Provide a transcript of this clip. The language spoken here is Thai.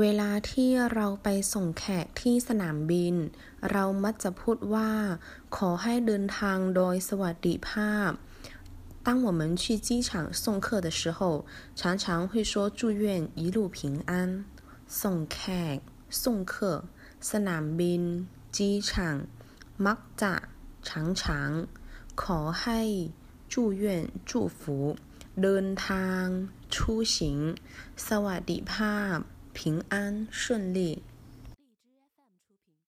เวลาที่เราไปส่งแขกที่สนามบิน เรามักจะพูดว่า ขอให้เดินทางโดยสวัสดิภาพ当我们去机场送客的时候，常常会说祝愿一路平安。ส่งแขก送客สนามบิน机场มักจะ常常ขอให้祝愿祝福เดินทาง出行สวัสดิภาพ 平安顺利。